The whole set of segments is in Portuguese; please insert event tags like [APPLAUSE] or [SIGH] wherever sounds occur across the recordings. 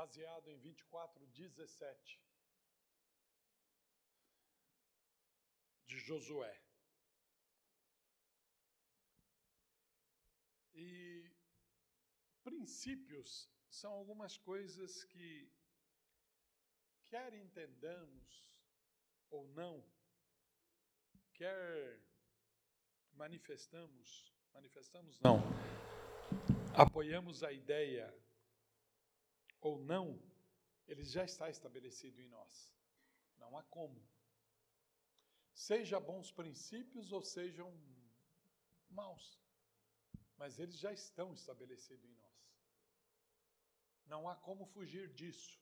baseado em 24, 17 de Josué. E princípios são algumas coisas que, quer entendamos ou não, quer manifestamos, manifestamos não, apoiamos a ideia ou não, ele já está estabelecido em nós. Não há como. Seja bons princípios ou sejam maus, mas eles já estão estabelecidos em nós. Não há como fugir disso.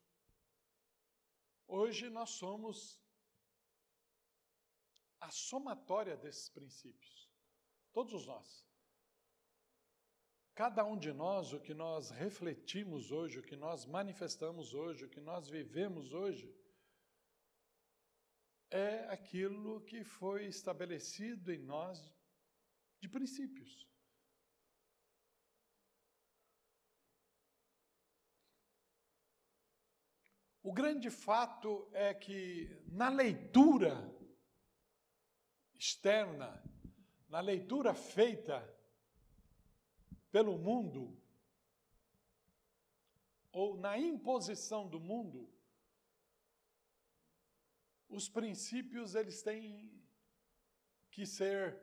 Hoje nós somos a somatória desses princípios. Todos nós. Cada um de nós, o que nós refletimos hoje, o que nós manifestamos hoje, o que nós vivemos hoje, é aquilo que foi estabelecido em nós de princípios. O grande fato é que na leitura externa, na leitura feita pelo mundo, ou na imposição do mundo, os princípios eles têm que ser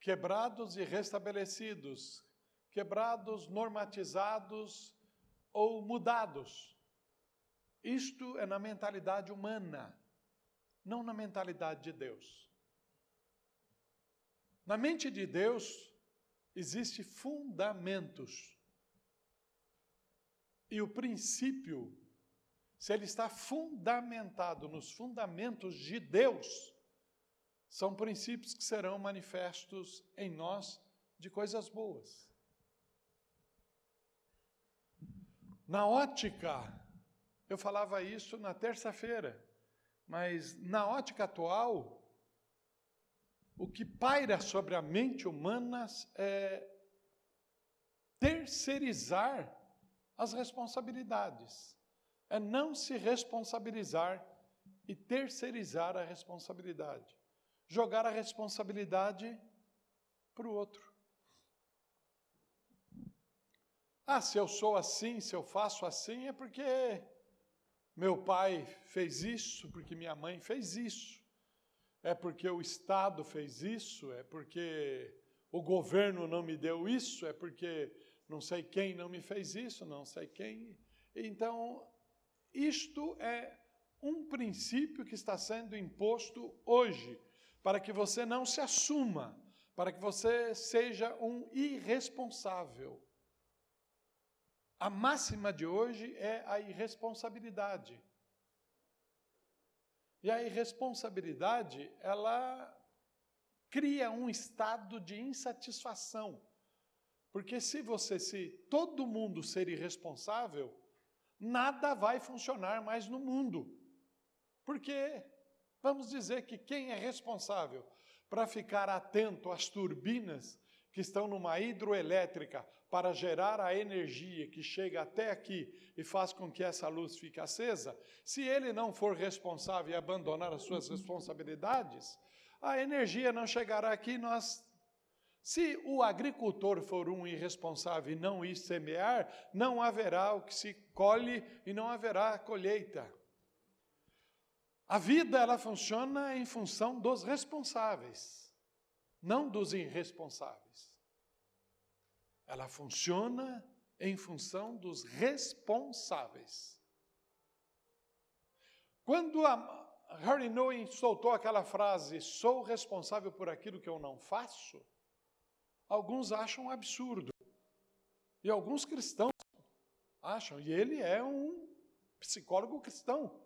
quebrados e restabelecidos, quebrados, normatizados ou mudados. Isto é na mentalidade humana, não na mentalidade de Deus. Na mente de Deus existe fundamentos. E o princípio, se ele está fundamentado nos fundamentos de Deus, são princípios que serão manifestos em nós de coisas boas. Na ótica eu falava isso na terça-feira, mas na ótica atual, o que paira sobre a mente humana é terceirizar as responsabilidades, é não se responsabilizar e terceirizar a responsabilidade, jogar a responsabilidade para o outro. Ah, se eu sou assim, se eu faço assim, é porque meu pai fez isso porque minha mãe fez isso. É porque o Estado fez isso, é porque o governo não me deu isso, é porque não sei quem não me fez isso, não sei quem. Então, isto é um princípio que está sendo imposto hoje, para que você não se assuma, para que você seja um irresponsável. A máxima de hoje é a irresponsabilidade. E a irresponsabilidade, ela cria um estado de insatisfação. Porque se você, se todo mundo ser irresponsável, nada vai funcionar mais no mundo. Porque vamos dizer que quem é responsável para ficar atento às turbinas que estão numa hidroelétrica para gerar a energia que chega até aqui e faz com que essa luz fique acesa, se ele não for responsável e abandonar as suas responsabilidades, a energia não chegará aqui. Nós, se o agricultor for um irresponsável e não ir semear, não haverá o que se colhe e não haverá colheita. A vida ela funciona em função dos responsáveis, não dos irresponsáveis. Ela funciona em função dos responsáveis. Quando a Harry Nowen soltou aquela frase, sou responsável por aquilo que eu não faço, alguns acham absurdo. E alguns cristãos acham, e ele é um psicólogo cristão.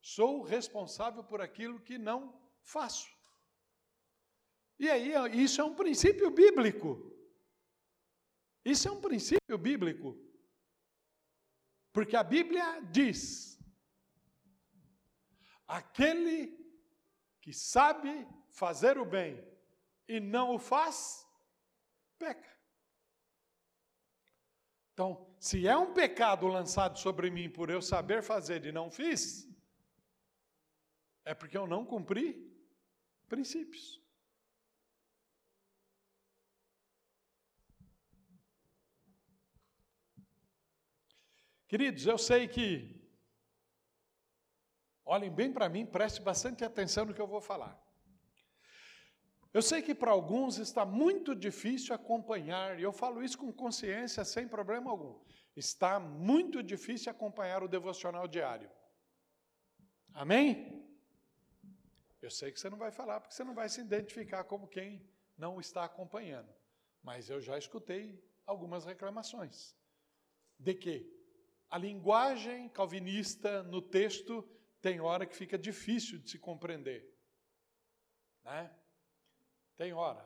Sou responsável por aquilo que não faço. E aí, isso é um princípio bíblico. Isso é um princípio bíblico. Porque a Bíblia diz: aquele que sabe fazer o bem e não o faz, peca. Então, se é um pecado lançado sobre mim por eu saber fazer e não fiz, é porque eu não cumpri princípios. Queridos, eu sei que, olhem bem para mim, preste bastante atenção no que eu vou falar. Eu sei que para alguns está muito difícil acompanhar, e eu falo isso com consciência, sem problema algum. Está muito difícil acompanhar o devocional diário. Amém? Eu sei que você não vai falar, porque você não vai se identificar como quem não está acompanhando. Mas eu já escutei algumas reclamações de que a linguagem calvinista no texto tem hora que fica difícil de se compreender. Né? Tem hora.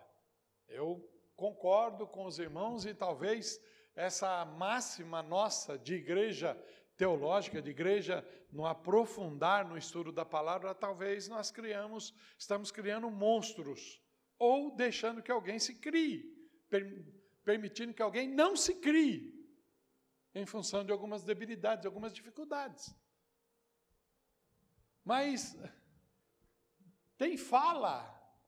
Eu concordo com os irmãos e talvez essa máxima nossa de igreja teológica, de igreja no aprofundar no estudo da palavra, talvez nós criamos, estamos criando monstros ou deixando que alguém se crie, permitindo que alguém não se crie em função de algumas debilidades, algumas dificuldades. Mas tem fala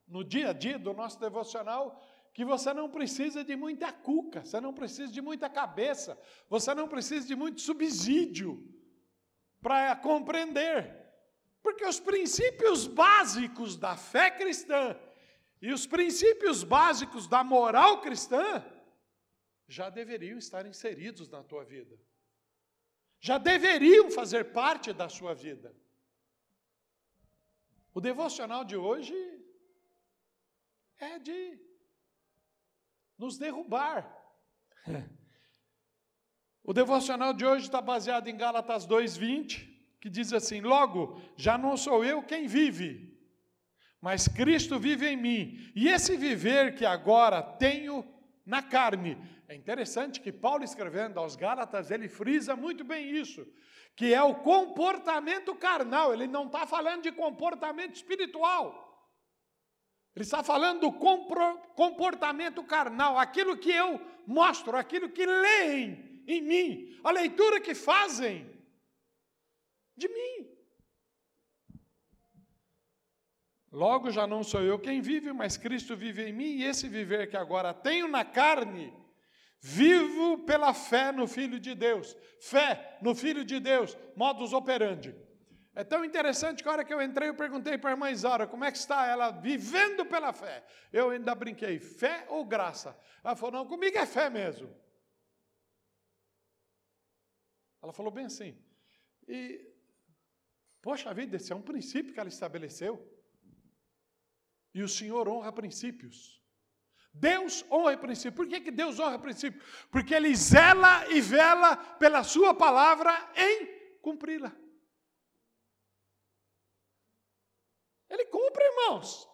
no dia a dia do nosso devocional que você não precisa de muita cuca, você não precisa de muita cabeça, você não precisa de muito subsídio para compreender. Porque os princípios básicos da fé cristã e os princípios básicos da moral cristã já deveriam estar inseridos na tua vida. Já deveriam fazer parte da sua vida. O devocional de hoje é de nos derrubar. [LAUGHS] O devocional de hoje está baseado em Gálatas 2,20, que diz assim: Logo, já não sou eu quem vive, mas Cristo vive em mim. E esse viver que agora tenho na carne. É interessante que Paulo, escrevendo aos Gálatas, ele frisa muito bem isso, que é o comportamento carnal, ele não está falando de comportamento espiritual. Ele está falando do comportamento carnal, aquilo que eu mostro, aquilo que leem em mim, a leitura que fazem de mim. Logo já não sou eu quem vive, mas Cristo vive em mim, e esse viver que agora tenho na carne, vivo pela fé no Filho de Deus. Fé no Filho de Deus, modus operandi. É tão interessante que a hora que eu entrei, eu perguntei para a irmã Isaura, como é que está ela vivendo pela fé? Eu ainda brinquei, fé ou graça? Ela falou, não, comigo é fé mesmo. Ela falou bem assim. E, poxa vida, esse é um princípio que ela estabeleceu. E o Senhor honra princípios. Deus honra princípios. Por que, que Deus honra princípios? Porque Ele zela e vela pela Sua palavra em cumpri-la. Ele cumpre, irmãos.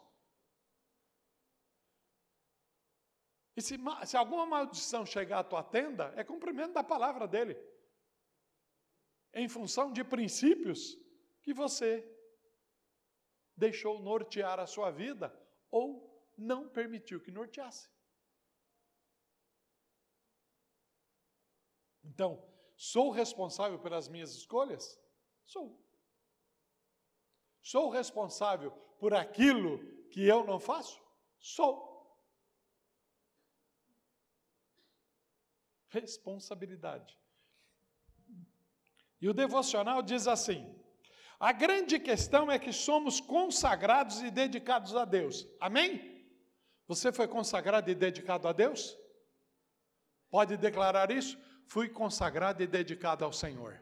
E se, se alguma maldição chegar à tua tenda, é cumprimento da palavra dele. Em função de princípios que você deixou nortear a sua vida ou não permitiu que norteasse. Então, sou responsável pelas minhas escolhas? Sou. Sou responsável por aquilo que eu não faço? Sou. Responsabilidade. E o devocional diz assim: a grande questão é que somos consagrados e dedicados a Deus. Amém? Você foi consagrado e dedicado a Deus? Pode declarar isso? Fui consagrado e dedicado ao Senhor.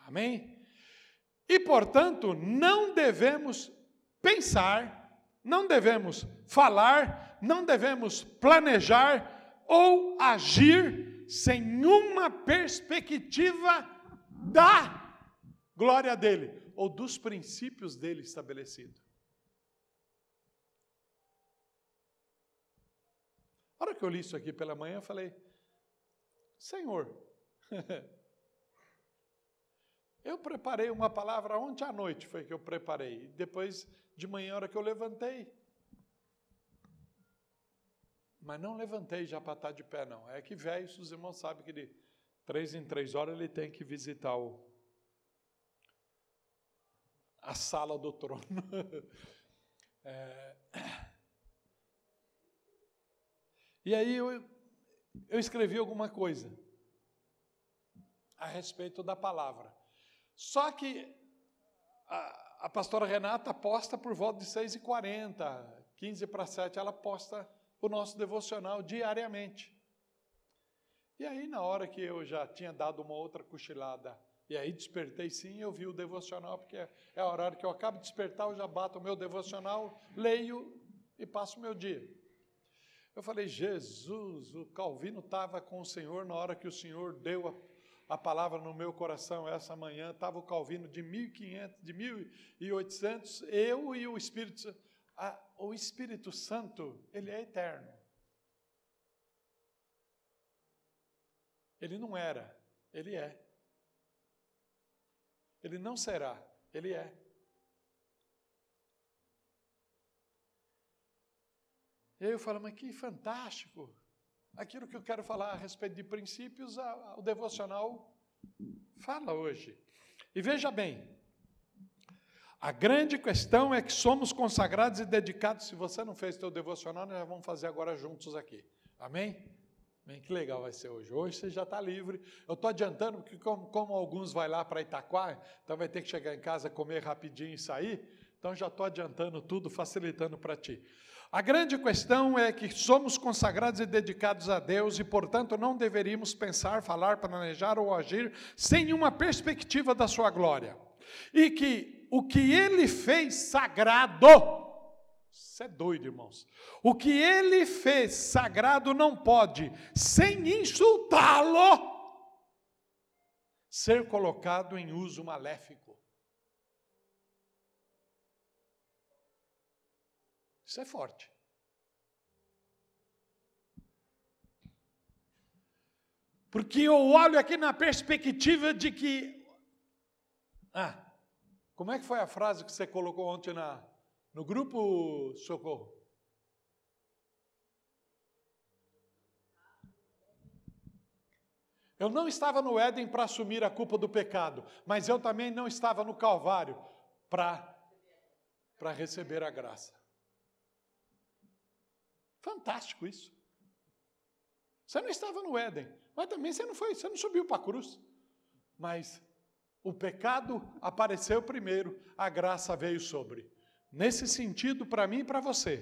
Amém? E, portanto, não devemos pensar, não devemos falar, não devemos planejar ou agir sem uma perspectiva da glória dele ou dos princípios dele estabelecido. A hora que eu li isso aqui pela manhã, eu falei: Senhor, [LAUGHS] eu preparei uma palavra ontem à noite, foi que eu preparei. Depois de manhã, a hora que eu levantei, Mas não levantei já para estar de pé, não. É que velho, os irmãos sabem que de três em três horas ele tem que visitar o, a sala do trono. [LAUGHS] é... E aí eu, eu escrevi alguma coisa a respeito da palavra. Só que a, a pastora Renata posta por volta de 6h40, 15 para 7, ela posta o nosso devocional diariamente. E aí, na hora que eu já tinha dado uma outra cochilada, e aí despertei sim, eu vi o devocional, porque é, é a hora que eu acabo de despertar, eu já bato o meu devocional, leio e passo o meu dia. Eu falei, Jesus, o Calvino estava com o Senhor na hora que o Senhor deu a, a palavra no meu coração essa manhã. Estava o Calvino de 1500, de 1800, eu e o Espírito Santo. o Espírito Santo, ele é eterno. Ele não era, ele é. Ele não será, ele é. E aí eu falo, mas que fantástico! Aquilo que eu quero falar a respeito de princípios, o devocional fala hoje. E veja bem, a grande questão é que somos consagrados e dedicados. Se você não fez seu devocional, nós vamos fazer agora juntos aqui. Amém? Bem, que legal vai ser hoje. Hoje você já está livre. Eu estou adiantando, porque como, como alguns vai lá para Itaquá, então vai ter que chegar em casa, comer rapidinho e sair. Então já estou adiantando tudo, facilitando para ti. A grande questão é que somos consagrados e dedicados a Deus e, portanto, não deveríamos pensar, falar, planejar ou agir sem uma perspectiva da sua glória. E que o que ele fez sagrado, isso é doido, irmãos. O que ele fez sagrado não pode, sem insultá-lo, ser colocado em uso maléfico. Isso é forte. Porque eu olho aqui na perspectiva de que. Ah, como é que foi a frase que você colocou ontem na, no grupo Socorro? Eu não estava no Éden para assumir a culpa do pecado, mas eu também não estava no Calvário para receber a graça. Fantástico isso. Você não estava no Éden, mas também você não foi, você não subiu para a cruz. Mas o pecado apareceu primeiro, a graça veio sobre. Nesse sentido, para mim e para você,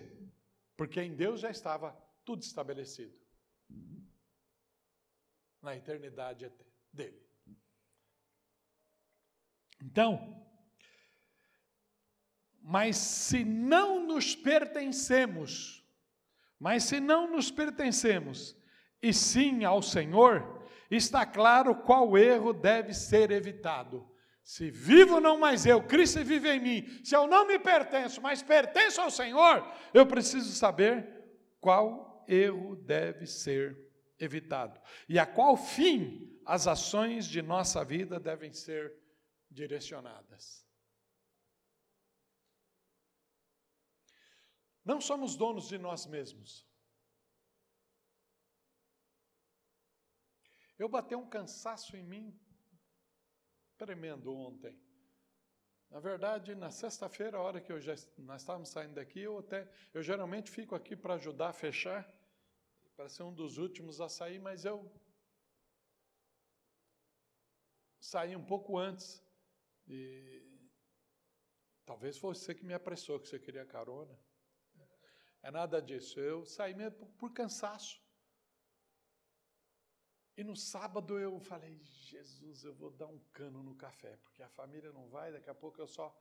porque em Deus já estava tudo estabelecido na eternidade dele. Então, mas se não nos pertencemos, mas se não nos pertencemos, e sim ao Senhor, está claro qual erro deve ser evitado. Se vivo não mais eu, Cristo vive em mim. Se eu não me pertenço, mas pertenço ao Senhor, eu preciso saber qual erro deve ser evitado e a qual fim as ações de nossa vida devem ser direcionadas. Não somos donos de nós mesmos. Eu batei um cansaço em mim tremendo ontem. Na verdade, na sexta-feira, a hora que eu já, nós estávamos saindo daqui, eu até eu geralmente fico aqui para ajudar a fechar, para ser um dos últimos a sair, mas eu saí um pouco antes. E talvez fosse você que me apressou, que você queria carona. É nada disso. Eu saí mesmo por, cansaço. E no sábado eu falei, Jesus, eu vou dar um cano no café, porque a família não vai, daqui a pouco eu só.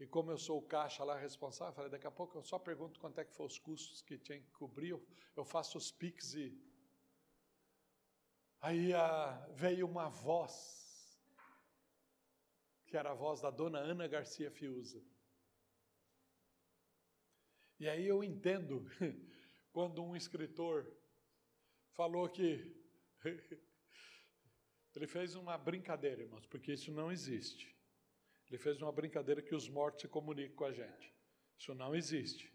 E como eu sou o caixa lá responsável, falei, daqui a pouco eu só pergunto quanto é que foram os custos que tinha que cobrir, eu, eu faço os piques e. Aí ah, veio uma voz, que era a voz da dona Ana Garcia Fiuza. E aí eu entendo [LAUGHS] quando um escritor falou que [LAUGHS] ele fez uma brincadeira, irmãos, porque isso não existe. Ele fez uma brincadeira que os mortos se comunicam com a gente. Isso não existe.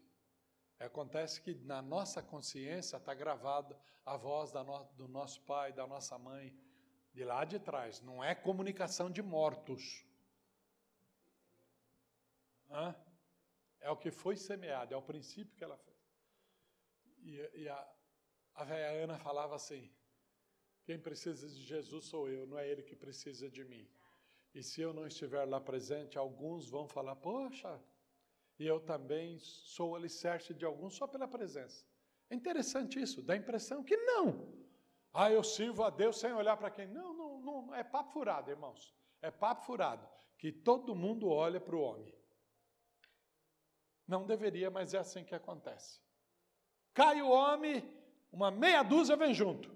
Acontece que na nossa consciência está gravada a voz no, do nosso pai, da nossa mãe, de lá de trás. Não é comunicação de mortos. Hã? É o que foi semeado, é o princípio que ela fez. E, e a, a velha Ana falava assim: quem precisa de Jesus sou eu, não é ele que precisa de mim. E se eu não estiver lá presente, alguns vão falar: poxa, e eu também sou alicerce de alguns só pela presença. É interessante isso, dá a impressão que não. Ah, eu sirvo a Deus sem olhar para quem. Não, não, não, é papo furado, irmãos. É papo furado. Que todo mundo olha para o homem. Não deveria, mas é assim que acontece. Cai o homem, uma meia dúzia vem junto.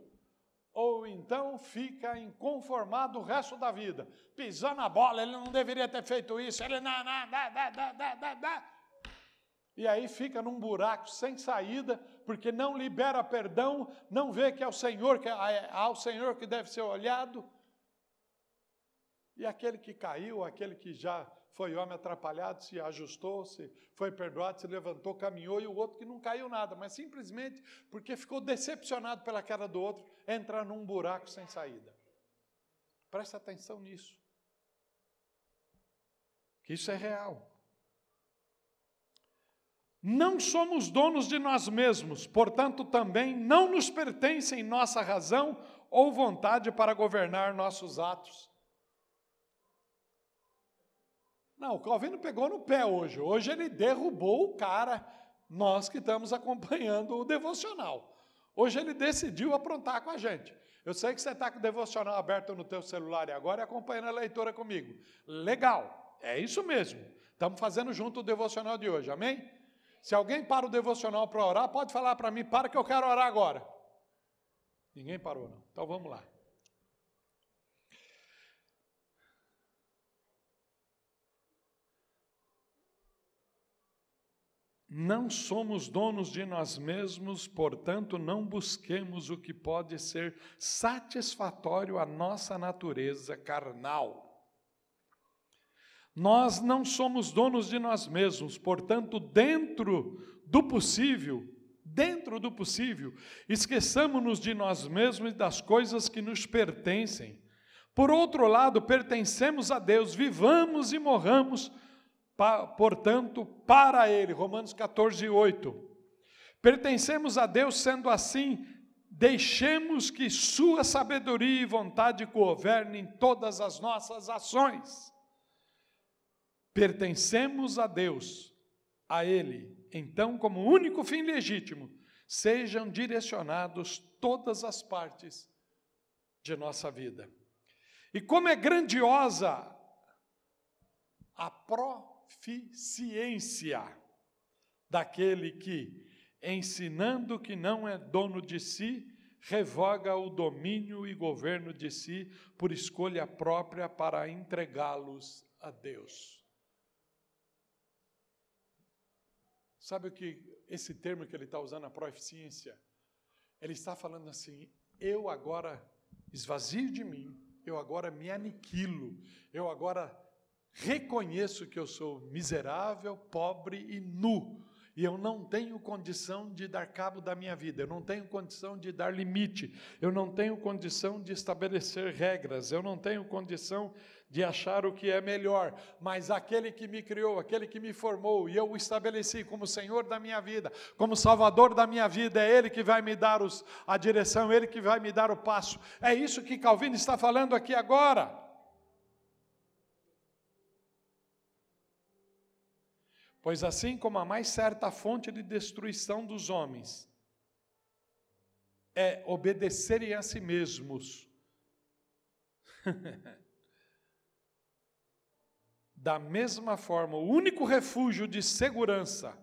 Ou então fica inconformado o resto da vida. Pisando na bola, ele não deveria ter feito isso, ele não, não, dá, dá, dá, dá, dá, dá. E aí fica num buraco sem saída, porque não libera perdão, não vê que é o Senhor, que é ao Senhor que deve ser olhado. E aquele que caiu, aquele que já foi homem atrapalhado, se ajustou, se foi perdoado, se levantou, caminhou, e o outro que não caiu nada, mas simplesmente porque ficou decepcionado pela queda do outro, entra num buraco sem saída. Preste atenção nisso. Que isso é real. Não somos donos de nós mesmos, portanto, também não nos pertencem nossa razão ou vontade para governar nossos atos. Não, o Calvino pegou no pé hoje. Hoje ele derrubou o cara, nós que estamos acompanhando o devocional. Hoje ele decidiu aprontar com a gente. Eu sei que você está com o devocional aberto no teu celular e agora e acompanhando a leitura comigo. Legal, é isso mesmo. Estamos fazendo junto o devocional de hoje, amém? Se alguém para o devocional para orar, pode falar para mim, para que eu quero orar agora. Ninguém parou, não. Então vamos lá. Não somos donos de nós mesmos, portanto, não busquemos o que pode ser satisfatório à nossa natureza carnal. Nós não somos donos de nós mesmos, portanto, dentro do possível, dentro do possível, esqueçamos-nos de nós mesmos e das coisas que nos pertencem. Por outro lado, pertencemos a Deus, vivamos e morramos portanto, para Ele. Romanos 14, 8. Pertencemos a Deus, sendo assim, deixemos que Sua sabedoria e vontade governem todas as nossas ações. Pertencemos a Deus, a Ele, então, como único fim legítimo, sejam direcionados todas as partes de nossa vida. E como é grandiosa a pró proficiência daquele que, ensinando que não é dono de si, revoga o domínio e governo de si por escolha própria para entregá-los a Deus. Sabe o que esse termo que ele está usando, a proficiência? Ele está falando assim: eu agora esvazio de mim, eu agora me aniquilo, eu agora reconheço que eu sou miserável, pobre e nu, e eu não tenho condição de dar cabo da minha vida, eu não tenho condição de dar limite, eu não tenho condição de estabelecer regras, eu não tenho condição de achar o que é melhor, mas aquele que me criou, aquele que me formou e eu o estabeleci como Senhor da minha vida, como Salvador da minha vida, é Ele que vai me dar os, a direção, Ele que vai me dar o passo. É isso que Calvino está falando aqui agora. Pois assim como a mais certa fonte de destruição dos homens é obedecerem a si mesmos, [LAUGHS] da mesma forma, o único refúgio de segurança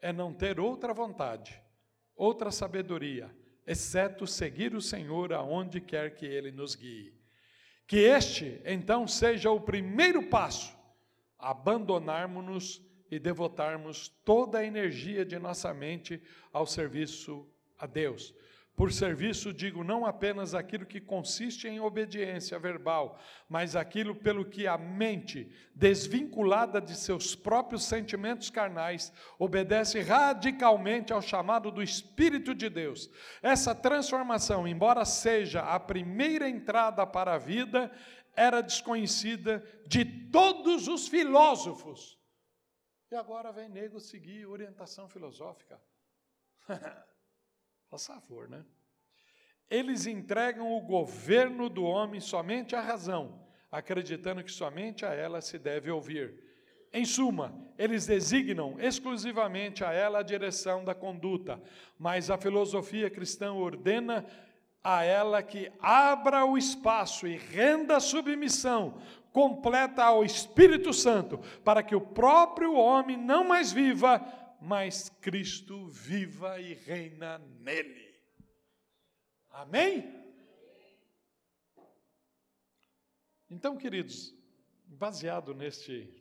é não ter outra vontade, outra sabedoria, exceto seguir o Senhor aonde quer que Ele nos guie. Que este, então, seja o primeiro passo, abandonarmos-nos e devotarmos toda a energia de nossa mente ao serviço a Deus. Por serviço, digo não apenas aquilo que consiste em obediência verbal, mas aquilo pelo que a mente, desvinculada de seus próprios sentimentos carnais, obedece radicalmente ao chamado do Espírito de Deus. Essa transformação, embora seja a primeira entrada para a vida, era desconhecida de todos os filósofos. E agora vem nego seguir orientação filosófica. [LAUGHS] Faz favor, né? Eles entregam o governo do homem somente à razão, acreditando que somente a ela se deve ouvir. Em suma, eles designam exclusivamente a ela a direção da conduta, mas a filosofia cristã ordena a ela que abra o espaço e renda submissão completa ao Espírito Santo, para que o próprio homem não mais viva, mas Cristo viva e reina nele. Amém? Então, queridos, baseado neste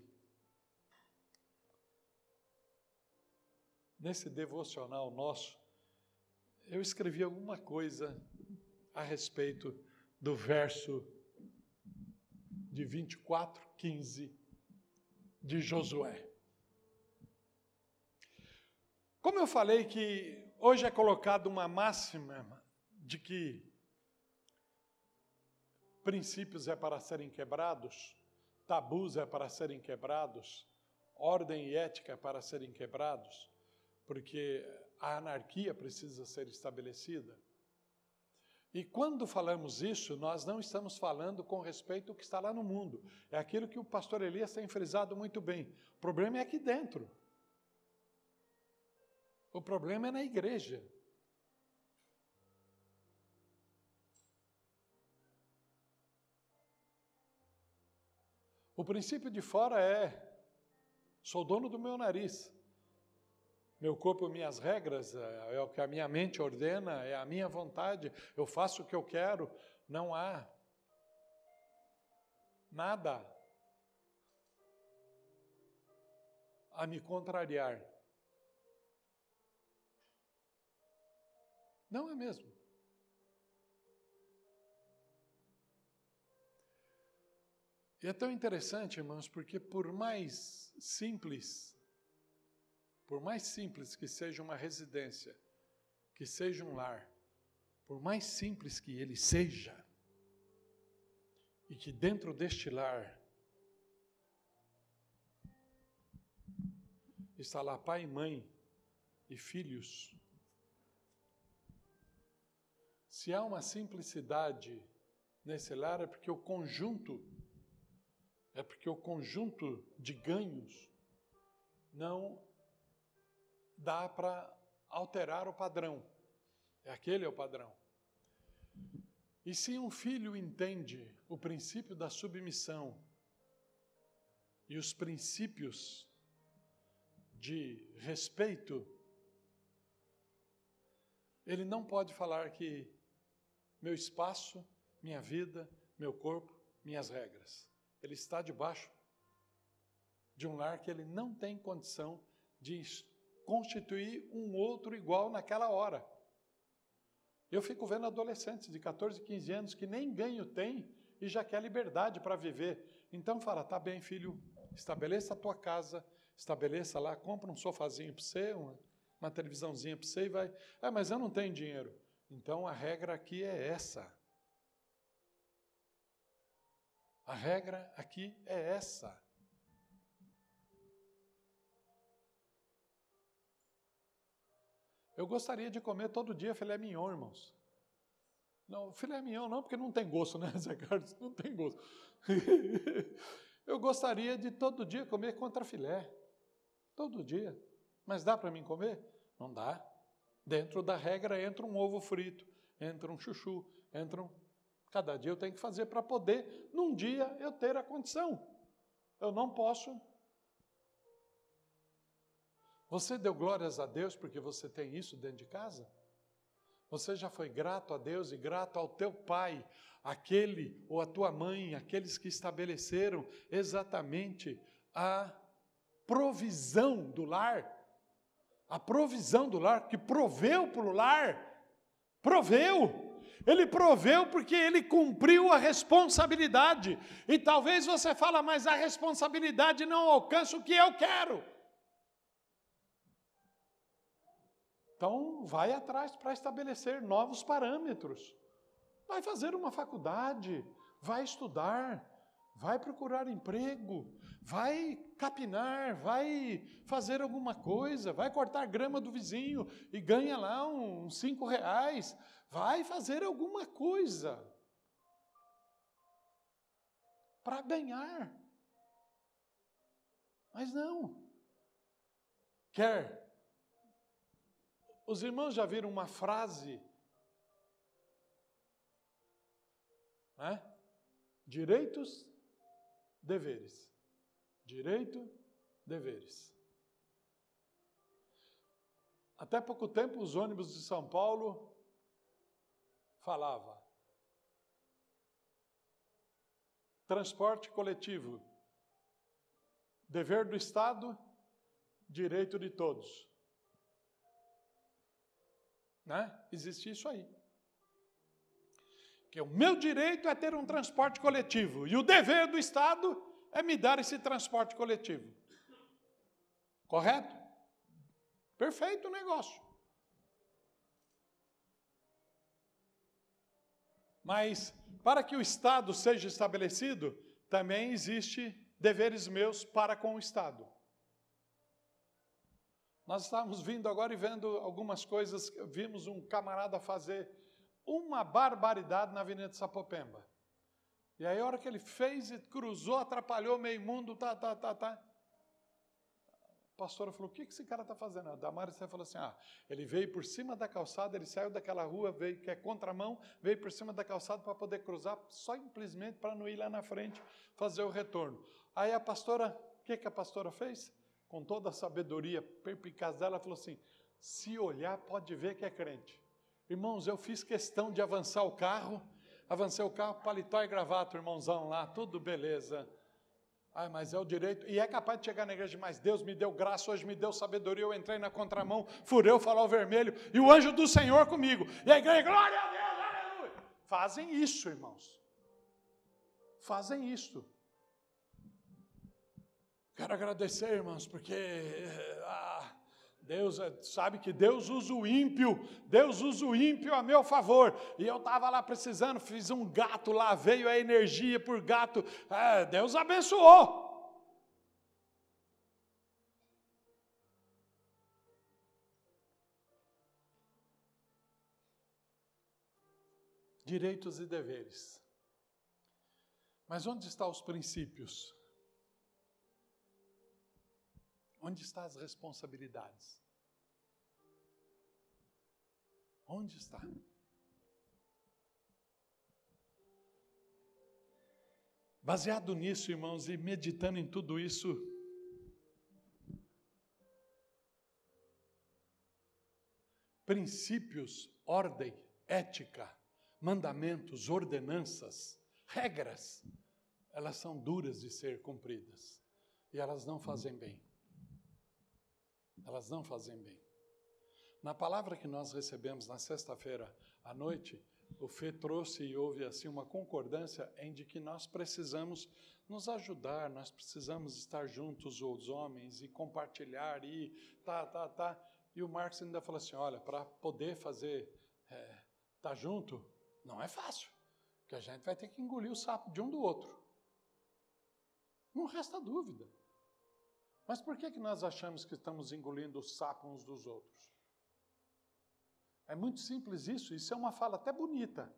nesse devocional nosso, eu escrevi alguma coisa a respeito do verso de 24, 15 de Josué. Como eu falei que hoje é colocado uma máxima de que princípios é para serem quebrados, tabus é para serem quebrados, ordem e ética é para serem quebrados, porque a anarquia precisa ser estabelecida. E quando falamos isso, nós não estamos falando com respeito ao que está lá no mundo. É aquilo que o pastor Elias tem frisado muito bem. O problema é aqui dentro. O problema é na igreja. O princípio de fora é: sou dono do meu nariz. Meu corpo, minhas regras, é, é o que a minha mente ordena, é a minha vontade, eu faço o que eu quero. Não há nada a me contrariar. Não é mesmo? E é tão interessante, irmãos, porque por mais simples, por mais simples que seja uma residência, que seja um lar, por mais simples que ele seja, e que dentro deste lar está lá pai e mãe e filhos, se há uma simplicidade nesse lar, é porque o conjunto, é porque o conjunto de ganhos não dá para alterar o padrão. É aquele é o padrão. E se um filho entende o princípio da submissão e os princípios de respeito, ele não pode falar que meu espaço, minha vida, meu corpo, minhas regras. Ele está debaixo de um lar que ele não tem condição de constituir um outro igual naquela hora. Eu fico vendo adolescentes de 14, 15 anos que nem ganho tem e já quer liberdade para viver. Então fala, tá bem, filho, estabeleça a tua casa, estabeleça lá, compra um sofazinho para você, uma, uma televisãozinha para você e vai. Ah, mas eu não tenho dinheiro. Então a regra aqui é essa. A regra aqui é essa. Eu gostaria de comer todo dia filé mignon, irmãos. Não, filé mignon não, porque não tem gosto, né, [LAUGHS] Zé Carlos? Não tem gosto. [LAUGHS] Eu gostaria de todo dia comer contra filé. Todo dia. Mas dá para mim comer? Não dá. Dentro da regra entra um ovo frito, entra um chuchu, entra um. Cada dia eu tenho que fazer para poder, num dia, eu ter a condição. Eu não posso. Você deu glórias a Deus porque você tem isso dentro de casa? Você já foi grato a Deus e grato ao teu pai, aquele ou a tua mãe, aqueles que estabeleceram exatamente a provisão do lar? a provisão do lar, que proveu para o lar, Proveu. Ele proveu porque ele cumpriu a responsabilidade. E talvez você fala, mas a responsabilidade não alcança o que eu quero. Então, vai atrás para estabelecer novos parâmetros. Vai fazer uma faculdade, vai estudar, vai procurar emprego, vai capinar, vai fazer alguma coisa, vai cortar grama do vizinho e ganha lá uns cinco reais, vai fazer alguma coisa para ganhar. Mas não. Quer. Os irmãos já viram uma frase né? Direitos, deveres. Direito, deveres. Até pouco tempo, os ônibus de São Paulo falava transporte coletivo, dever do Estado, direito de todos. Né? Existe isso aí que o meu direito é ter um transporte coletivo e o dever do Estado é me dar esse transporte coletivo. Correto? Perfeito o negócio. Mas para que o Estado seja estabelecido, também existe deveres meus para com o Estado. Nós estávamos vindo agora e vendo algumas coisas, vimos um camarada fazer uma barbaridade na Avenida de Sapopemba. E aí, a hora que ele fez e cruzou, atrapalhou meio mundo, tá, tá, tá, tá. A pastora falou: O que, esse cara está fazendo? A Damares falou assim: Ah, ele veio por cima da calçada, ele saiu daquela rua, veio, que é contramão, veio por cima da calçada para poder cruzar, só simplesmente para não ir lá na frente fazer o retorno. Aí a pastora, o que, que a pastora fez? Com toda a sabedoria perpicaz dela, falou assim: Se olhar, pode ver que é crente. Irmãos, eu fiz questão de avançar o carro, avancei o carro, paletó e gravata, irmãozão lá, tudo beleza. Ai, mas é o direito, e é capaz de chegar na igreja, mas Deus me deu graça, hoje me deu sabedoria, eu entrei na contramão, furei o farol vermelho, e o anjo do Senhor comigo. E a igreja, glória a Deus, aleluia. Fazem isso, irmãos. Fazem isso. Quero agradecer, irmãos, porque ah, Deus é, sabe que Deus usa o ímpio, Deus usa o ímpio a meu favor. E eu estava lá precisando, fiz um gato lá, veio a energia por gato. É, Deus abençoou. Direitos e deveres. Mas onde estão os princípios? Onde estão as responsabilidades? Onde está? Baseado nisso, irmãos, e meditando em tudo isso, princípios, ordem, ética, mandamentos, ordenanças, regras, elas são duras de ser cumpridas e elas não fazem bem. Elas não fazem bem. Na palavra que nós recebemos na sexta-feira à noite, o Fê trouxe e houve assim uma concordância em de que nós precisamos nos ajudar, nós precisamos estar juntos os homens e compartilhar e tá, tá, tá. E o Marcos ainda falou assim, olha, para poder fazer é, tá junto, não é fácil, que a gente vai ter que engolir o sapo de um do outro. Não resta dúvida. Mas por que, que nós achamos que estamos engolindo o sapo uns dos outros? É muito simples isso, isso é uma fala até bonita.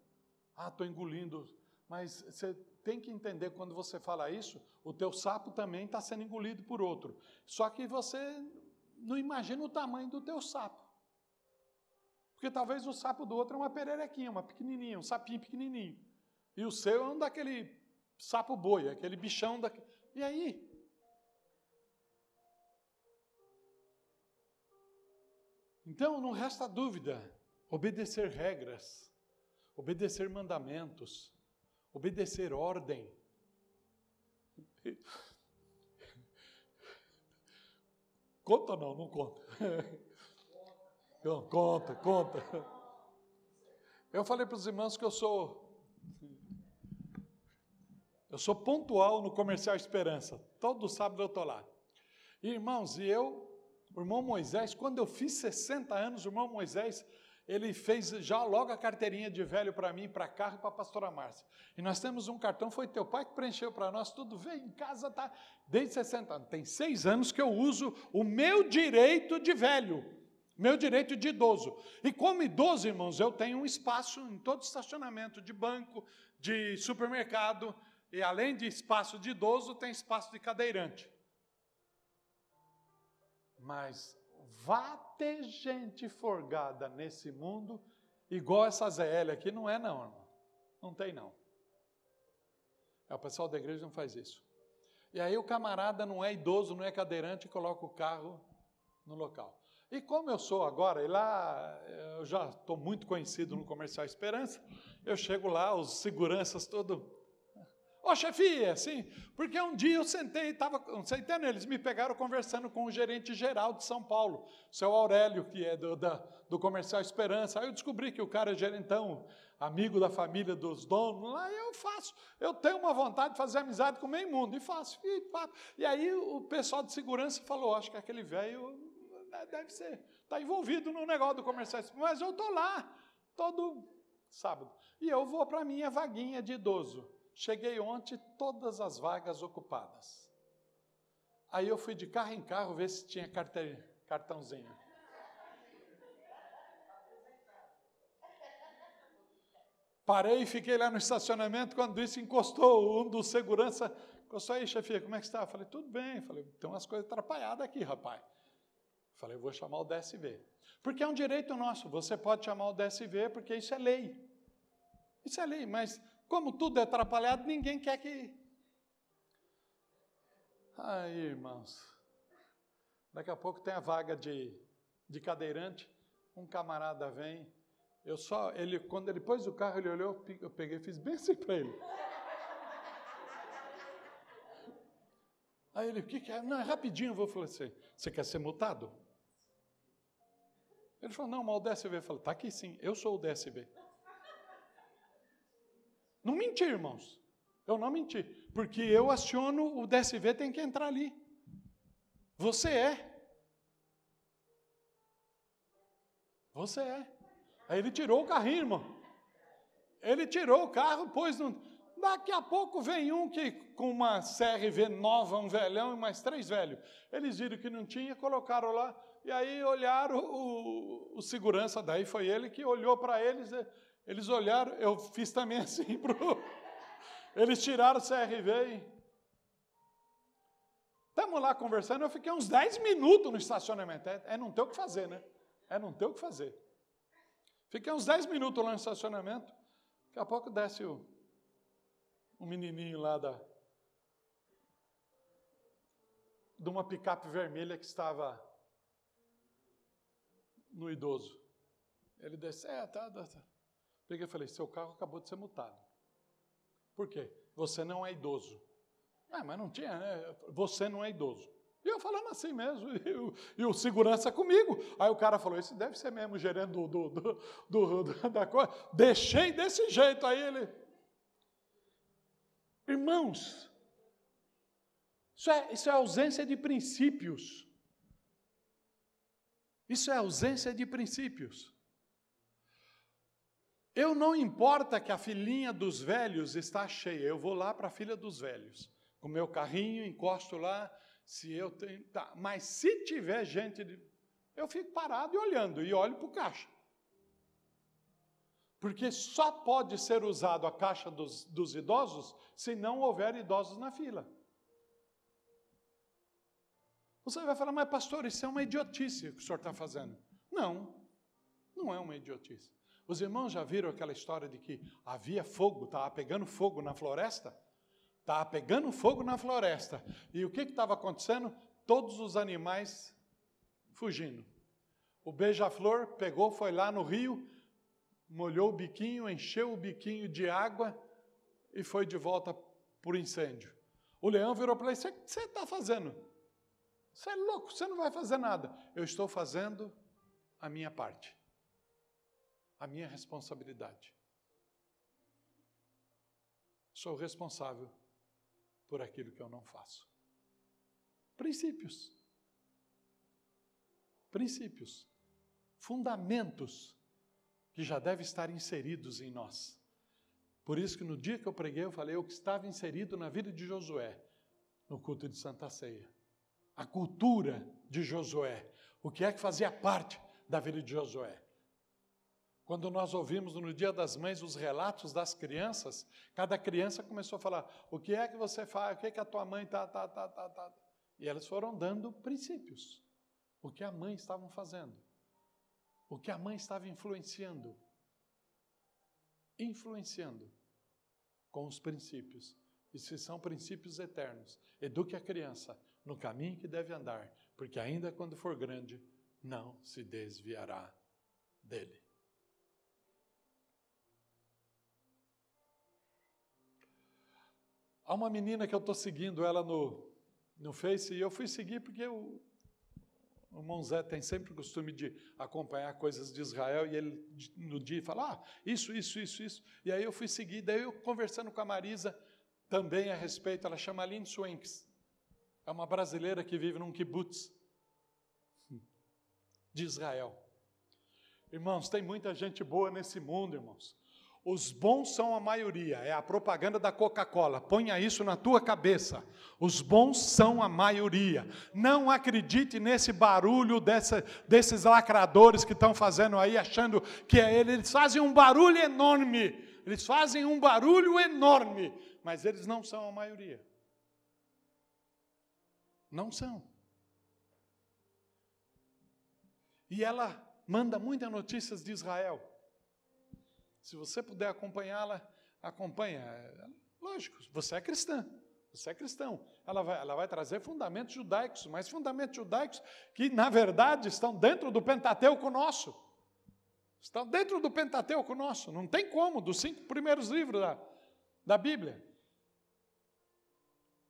Ah, estou engolindo. Mas você tem que entender quando você fala isso, o teu sapo também está sendo engolido por outro. Só que você não imagina o tamanho do teu sapo. Porque talvez o sapo do outro é uma pererequinha, uma pequenininha, um sapinho pequenininho. E o seu é um daquele sapo boi, aquele bichão da. E aí? Então, não resta dúvida, obedecer regras, obedecer mandamentos, obedecer ordem. Conta não, não conta. Não, conta, conta. Eu falei para os irmãos que eu sou. Eu sou pontual no Comercial Esperança. Todo sábado eu estou lá. Irmãos, e eu, o irmão Moisés, quando eu fiz 60 anos, o irmão Moisés, ele fez já logo a carteirinha de velho para mim, para carro e para a pastora Márcia. E nós temos um cartão, foi teu pai que preencheu para nós, tudo veio em casa, tá? Desde 60 anos. Tem seis anos que eu uso o meu direito de velho, meu direito de idoso. E como idoso, irmãos, eu tenho um espaço em todo estacionamento de banco, de supermercado, e além de espaço de idoso, tem espaço de cadeirante. Mas Vá ter gente forgada nesse mundo, igual essa ZL aqui, não é não, irmão. Não tem não. É, o pessoal da igreja não faz isso. E aí o camarada não é idoso, não é cadeirante, coloca o carro no local. E como eu sou agora, e lá eu já estou muito conhecido no Comercial Esperança, eu chego lá, os seguranças todo Ô oh, chefia, assim, porque um dia eu sentei, estava sentando, eles me pegaram conversando com o gerente geral de São Paulo, o seu Aurélio, que é do, da, do Comercial Esperança. Aí eu descobri que o cara é gerentão, amigo da família dos donos, lá eu faço. Eu tenho uma vontade de fazer amizade com o meio mundo, e faço. E, e aí o pessoal de segurança falou: acho que aquele velho deve ser, está envolvido no negócio do comercial, mas eu estou lá, todo sábado. E eu vou para a minha vaguinha de idoso. Cheguei ontem, todas as vagas ocupadas. Aí eu fui de carro em carro ver se tinha cartãozinho. Parei e fiquei lá no estacionamento. Quando isso encostou, um dos segurança encostou aí, chefia, como é que está? Falei, tudo bem. Falei, tem umas coisas atrapalhadas aqui, rapaz. Falei, vou chamar o DSV. Porque é um direito nosso. Você pode chamar o DSV porque isso é lei. Isso é lei, mas como tudo é atrapalhado, ninguém quer que. Aí, irmãos. Daqui a pouco tem a vaga de, de cadeirante. Um camarada vem. Eu só, ele, quando ele pôs o carro, ele olhou, eu peguei e fiz bem assim para ele. Aí ele, o que, que é? Não, é rapidinho, eu vou falar assim, você quer ser multado? Ele falou, não, mas o DSV. Eu falei, está aqui sim, eu sou o DSV. Não menti, irmãos. Eu não menti. Porque eu aciono o DSV, tem que entrar ali. Você é. Você é. Aí ele tirou o carrinho, irmão. Ele tirou o carro, pôs no. Daqui a pouco vem um que com uma CRV nova, um velhão e mais três velhos. Eles viram que não tinha, colocaram lá. E aí olharam o, o segurança, daí foi ele que olhou para eles. Eles olharam, eu fiz também [LAUGHS] assim pro. Eles tiraram o CRV. Estamos lá conversando, eu fiquei uns 10 minutos no estacionamento. É, é não ter o que fazer, né? É não ter o que fazer. Fiquei uns 10 minutos lá no estacionamento. Daqui a pouco desce o, o menininho lá da, de uma picape vermelha que estava no idoso. Ele desce, é, tá, tá, tá. Peguei e falei: seu carro acabou de ser multado. Por quê? Você não é idoso. Ah, mas não tinha, né? Você não é idoso. E eu falando assim mesmo, [LAUGHS] e o, e o segurança comigo. Aí o cara falou: Esse deve ser mesmo gerente do, do, do, do, da coisa. Deixei desse jeito. Aí ele. Irmãos, isso é, isso é ausência de princípios. Isso é ausência de princípios. Eu não importa que a filhinha dos velhos está cheia, eu vou lá para a filha dos velhos, com meu carrinho, encosto lá, se eu tenho, tá, mas se tiver gente, de, eu fico parado e olhando, e olho para o caixa. Porque só pode ser usado a caixa dos, dos idosos se não houver idosos na fila. Você vai falar, mas pastor, isso é uma idiotice que o senhor está fazendo. Não, não é uma idiotice. Os irmãos já viram aquela história de que havia fogo, estava pegando fogo na floresta? Estava pegando fogo na floresta. E o que estava acontecendo? Todos os animais fugindo. O beija-flor pegou, foi lá no rio, molhou o biquinho, encheu o biquinho de água e foi de volta por incêndio. O leão virou para ele: O que você está fazendo? Você é louco, você não vai fazer nada. Eu estou fazendo a minha parte a minha responsabilidade. Sou responsável por aquilo que eu não faço. Princípios. Princípios. Fundamentos que já devem estar inseridos em nós. Por isso que no dia que eu preguei, eu falei o que estava inserido na vida de Josué, no culto de Santa Ceia. A cultura de Josué. O que é que fazia parte da vida de Josué? Quando nós ouvimos no Dia das Mães os relatos das crianças, cada criança começou a falar: o que é que você faz, o que é que a tua mãe tá, tá, tá, tá, tá. E elas foram dando princípios. O que a mãe estava fazendo. O que a mãe estava influenciando. Influenciando com os princípios. E se são princípios eternos, eduque a criança no caminho que deve andar, porque ainda quando for grande, não se desviará dele. Há uma menina que eu estou seguindo ela no, no Face e eu fui seguir porque o, o irmão Zé tem sempre o costume de acompanhar coisas de Israel e ele no dia fala, ah, isso, isso, isso, isso. E aí eu fui seguir, daí eu conversando com a Marisa também a respeito, ela chama Aline Swanks. É uma brasileira que vive num kibbutz de Israel. Irmãos, tem muita gente boa nesse mundo, irmãos. Os bons são a maioria, é a propaganda da Coca-Cola. Ponha isso na tua cabeça. Os bons são a maioria. Não acredite nesse barulho dessa, desses lacradores que estão fazendo aí, achando que é ele. Eles fazem um barulho enorme. Eles fazem um barulho enorme, mas eles não são a maioria. Não são. E ela manda muitas notícias de Israel. Se você puder acompanhá-la, acompanha. Lógico, você é cristã, você é cristão. Ela vai, ela vai trazer fundamentos judaicos, mas fundamentos judaicos que, na verdade, estão dentro do Pentateuco nosso. Estão dentro do Pentateuco nosso. Não tem como, dos cinco primeiros livros da, da Bíblia.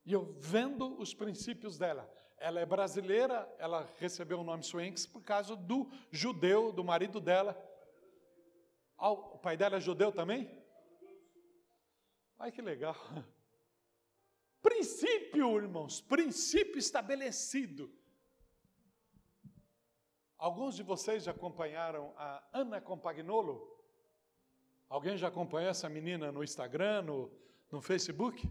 E eu vendo os princípios dela. Ela é brasileira, ela recebeu o nome Swanks por causa do judeu, do marido dela, o pai dela é judeu também? Ai, que legal. Princípio, irmãos, princípio estabelecido. Alguns de vocês já acompanharam a Ana Compagnolo? Alguém já acompanhou essa menina no Instagram, no, no Facebook?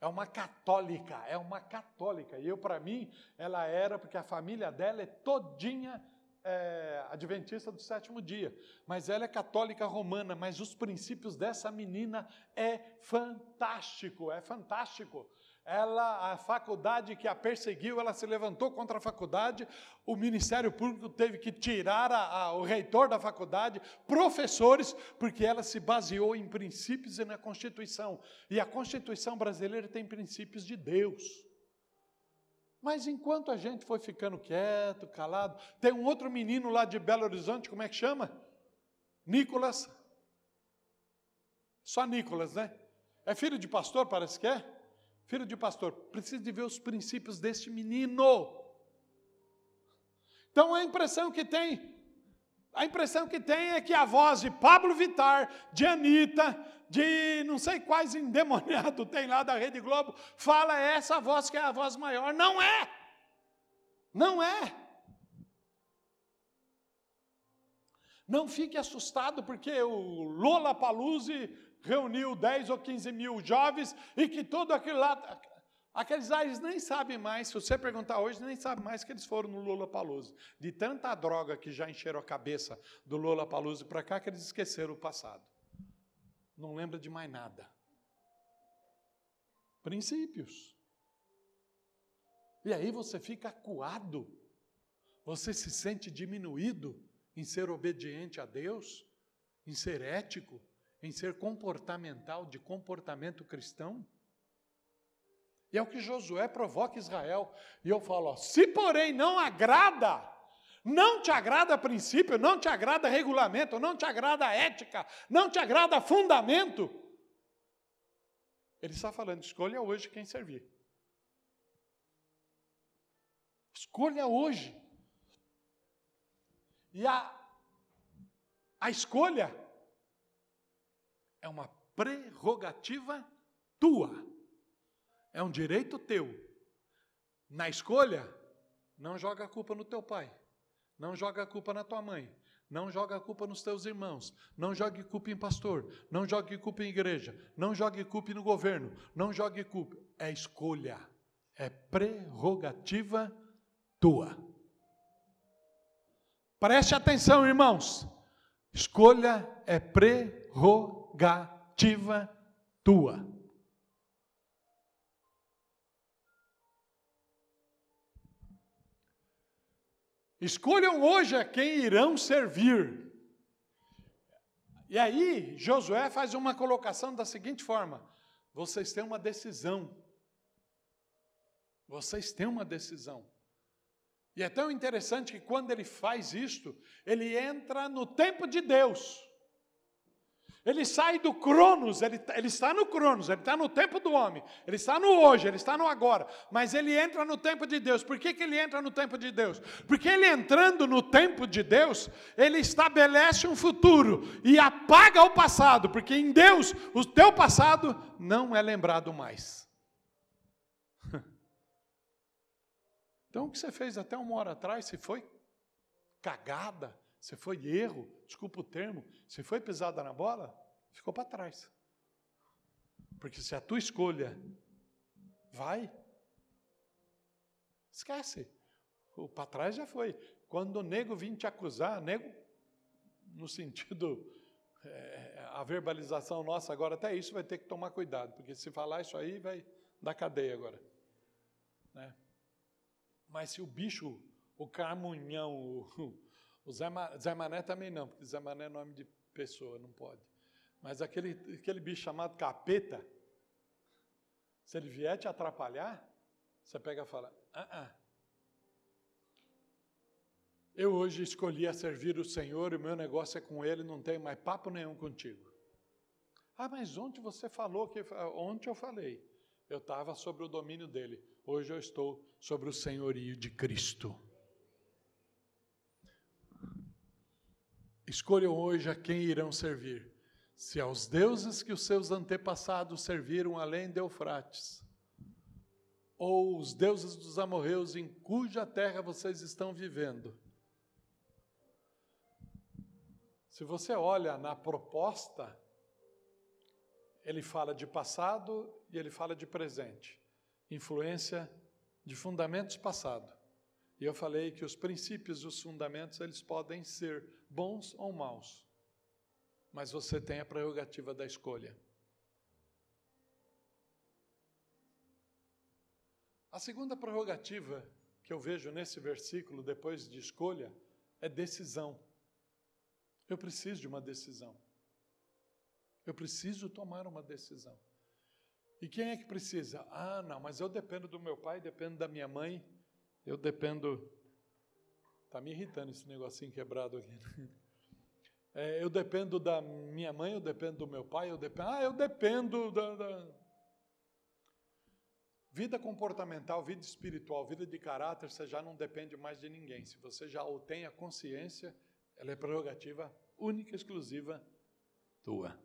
É uma católica, é uma católica. E eu, para mim, ela era, porque a família dela é todinha é, adventista do sétimo dia, mas ela é católica romana, mas os princípios dessa menina é fantástico, é fantástico. Ela, a faculdade que a perseguiu, ela se levantou contra a faculdade, o Ministério Público teve que tirar a, a, o reitor da faculdade, professores, porque ela se baseou em princípios e na Constituição. E a Constituição brasileira tem princípios de Deus. Mas enquanto a gente foi ficando quieto, calado, tem um outro menino lá de Belo Horizonte, como é que chama? Nicolas. Só Nicolas, né? É filho de pastor, parece que é? Filho de pastor. Precisa de ver os princípios deste menino. Então a impressão que tem, a impressão que tem é que a voz de Pablo Vitar, de Anitta, de não sei quais endemoniado tem lá da Rede Globo, fala essa voz que é a voz maior. Não é! Não é! Não fique assustado porque o Lola Paluse reuniu 10 ou 15 mil jovens e que todo aquele lá. Aqueles lá, eles nem sabem mais, se você perguntar hoje, nem sabem mais que eles foram no Lula Palusa. De tanta droga que já encheram a cabeça do Lula Palusa para cá, que eles esqueceram o passado não lembra de mais nada. Princípios. E aí você fica acuado, você se sente diminuído em ser obediente a Deus, em ser ético, em ser comportamental, de comportamento cristão. E é o que Josué provoca Israel. E eu falo: ó, se porém não agrada, não te agrada princípio, não te agrada regulamento, não te agrada ética, não te agrada fundamento. Ele está falando: escolha hoje quem servir. Escolha hoje. E a, A escolha é uma prerrogativa tua, é um direito teu. Na escolha, não joga a culpa no teu pai, não joga a culpa na tua mãe, não joga a culpa nos teus irmãos, não jogue culpa em pastor, não jogue culpa em igreja, não jogue culpa no governo, não jogue culpa. É escolha, é prerrogativa tua. Preste atenção, irmãos. Escolha é prerrogativa tua. Escolham hoje a quem irão servir. E aí, Josué faz uma colocação da seguinte forma: vocês têm uma decisão. Vocês têm uma decisão. E é tão interessante que quando ele faz isto, ele entra no tempo de Deus. Ele sai do Cronos, ele, ele está no Cronos, ele está no tempo do homem, ele está no hoje, ele está no agora, mas ele entra no tempo de Deus. Por que, que ele entra no tempo de Deus? Porque ele entrando no tempo de Deus, ele estabelece um futuro e apaga o passado, porque em Deus o teu passado não é lembrado mais. [LAUGHS] Então o que você fez até uma hora atrás, se foi cagada, se foi erro, desculpa o termo, se foi pisada na bola, ficou para trás. Porque se a tua escolha vai, esquece. O para trás já foi. Quando o nego vir te acusar, nego, no sentido, é, a verbalização nossa agora, até isso vai ter que tomar cuidado, porque se falar isso aí, vai dar cadeia agora. Né? Mas se o bicho, o camunhão, o, o Zé, Zé Mané também não, porque Zé Mané é nome de pessoa, não pode. Mas aquele, aquele bicho chamado capeta, se ele vier te atrapalhar, você pega e fala: ah, ah. Eu hoje escolhi a servir o Senhor o meu negócio é com Ele, não tenho mais papo nenhum contigo. Ah, mas ontem você falou que. Ontem eu falei. Eu estava sobre o domínio dele. Hoje eu estou sobre o senhorio de Cristo. Escolham hoje a quem irão servir. Se aos deuses que os seus antepassados serviram além de Eufrates, ou os deuses dos amorreus em cuja terra vocês estão vivendo. Se você olha na proposta, ele fala de passado e ele fala de presente. Influência de fundamentos passado. E eu falei que os princípios, os fundamentos, eles podem ser bons ou maus, mas você tem a prerrogativa da escolha. A segunda prerrogativa que eu vejo nesse versículo, depois de escolha, é decisão. Eu preciso de uma decisão. Eu preciso tomar uma decisão. E quem é que precisa? Ah, não, mas eu dependo do meu pai, dependo da minha mãe, eu dependo. Está me irritando esse negocinho quebrado aqui. Né? É, eu dependo da minha mãe, eu dependo do meu pai, eu dependo. Ah, eu dependo da, da. Vida comportamental, vida espiritual, vida de caráter, você já não depende mais de ninguém. Se você já o tem a consciência, ela é prerrogativa única e exclusiva tua.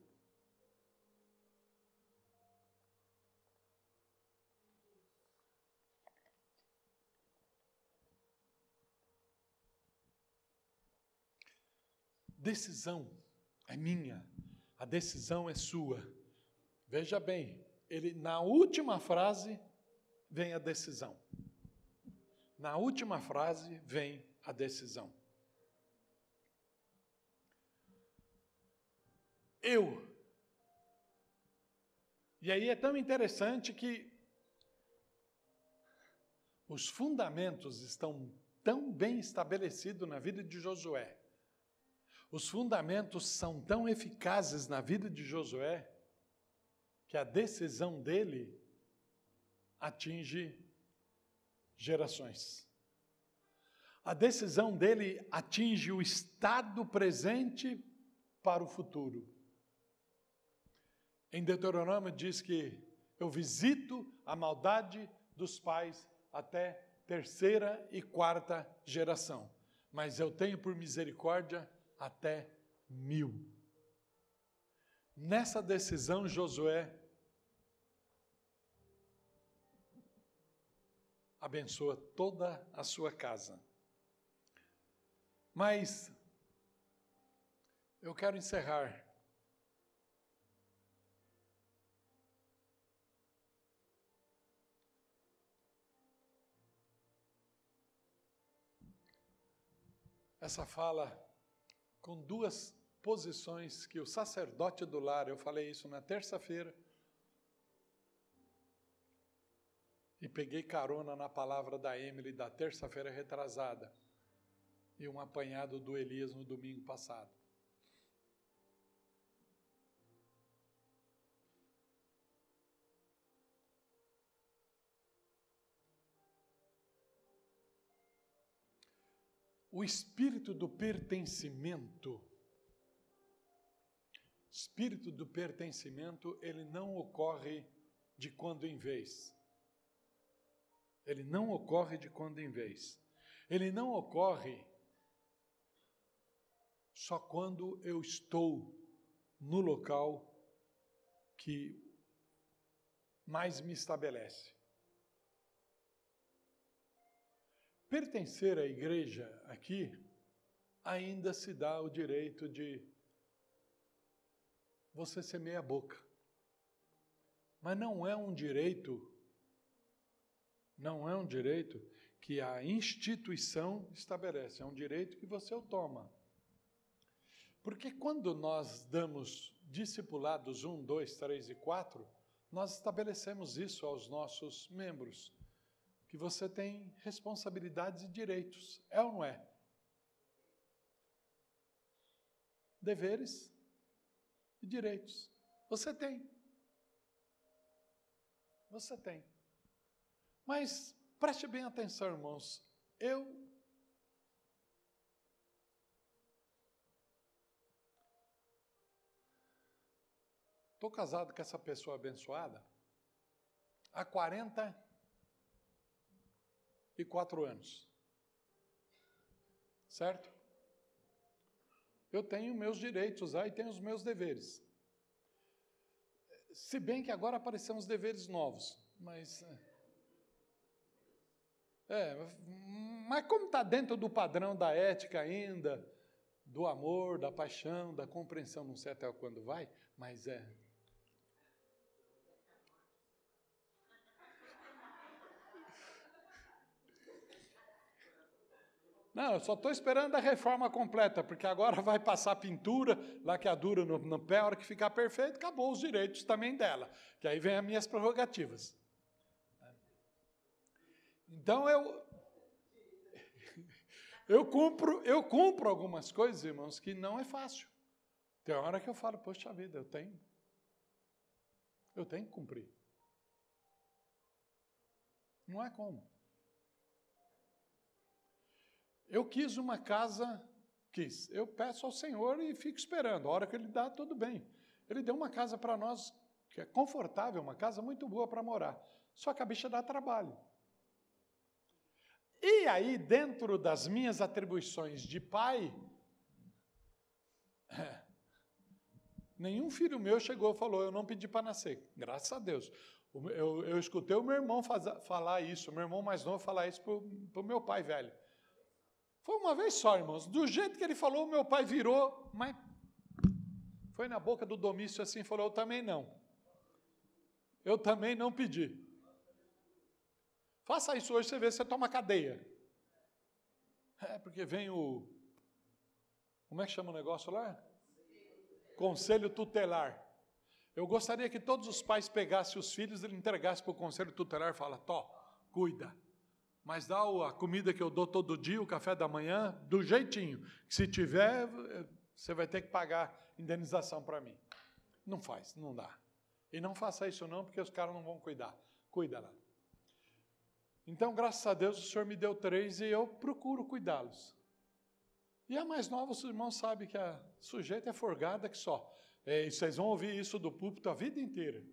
Decisão é minha, a decisão é sua. Veja bem, ele na última frase vem a decisão. Na última frase vem a decisão. Eu. E aí é tão interessante que os fundamentos estão tão bem estabelecidos na vida de Josué os fundamentos são tão eficazes na vida de Josué que a decisão dele atinge gerações. A decisão dele atinge o estado presente para o futuro. Em Deuteronômio diz que eu visito a maldade dos pais até terceira e quarta geração, mas eu tenho por misericórdia até mil. Nessa decisão, Josué abençoa toda a sua casa. Mas eu quero encerrar. Essa fala com duas posições que o sacerdote do lar, eu falei isso na terça-feira, e peguei carona na palavra da Emily da terça-feira retrasada e um apanhado do Elias no domingo passado. O espírito do pertencimento, espírito do pertencimento, ele não ocorre de quando em vez. Ele não ocorre de quando em vez. Ele não ocorre só quando eu estou no local que mais me estabelece. Pertencer à igreja aqui ainda se dá o direito de você ser meia boca. Mas não é um direito não é um direito que a instituição estabelece, é um direito que você o toma. Porque quando nós damos discipulados 1, 2, 3 e 4, nós estabelecemos isso aos nossos membros, que você tem responsabilidades e direitos. É ou não é? Deveres e direitos. Você tem. Você tem. Mas preste bem atenção, irmãos. Eu estou casado com essa pessoa abençoada há 44 anos. Certo? Eu tenho meus direitos aí, tenho os meus deveres. Se bem que agora apareceram os deveres novos, mas é, é, mas como está dentro do padrão da ética ainda, do amor, da paixão, da compreensão, não sei até quando vai, mas é. Não, eu só estou esperando a reforma completa, porque agora vai passar pintura, laqueadura no, no pé, a hora que ficar perfeito, acabou os direitos também dela. Que aí vem as minhas prerrogativas. Então eu [LAUGHS] eu cumpro, eu cumpro algumas coisas, irmãos, que não é fácil. Tem hora que eu falo, poxa vida, eu tenho. Eu tenho que cumprir. Não é como. Eu quis uma casa, quis. Eu peço ao Senhor e fico esperando. A hora que Ele dá, tudo bem. Ele deu uma casa para nós que é confortável, uma casa muito boa para morar. Só que a bicha dá trabalho. E aí, dentro das minhas atribuições de pai, [LAUGHS] nenhum filho meu chegou e falou: Eu não pedi para nascer. Graças a Deus. Eu, eu escutei o meu irmão faz, falar isso, meu irmão mais novo falar isso para o meu pai velho. Foi uma vez só, irmãos. Do jeito que ele falou, meu pai virou, mas foi na boca do domício assim falou: Eu também não. Eu também não pedi. Faça isso hoje, você vê, você toma cadeia. É, porque vem o. Como é que chama o negócio lá? Conselho tutelar. Eu gostaria que todos os pais pegassem os filhos e entregassem para o conselho tutelar e falassem: Tó, cuida. Mas dá a comida que eu dou todo dia, o café da manhã, do jeitinho. Se tiver, você vai ter que pagar indenização para mim. Não faz, não dá. E não faça isso não, porque os caras não vão cuidar. Cuida lá. Então, graças a Deus, o Senhor me deu três e eu procuro cuidá-los. E a mais nova, os irmãos sabem que a sujeita é forgada que só. É, vocês vão ouvir isso do púlpito a vida inteira.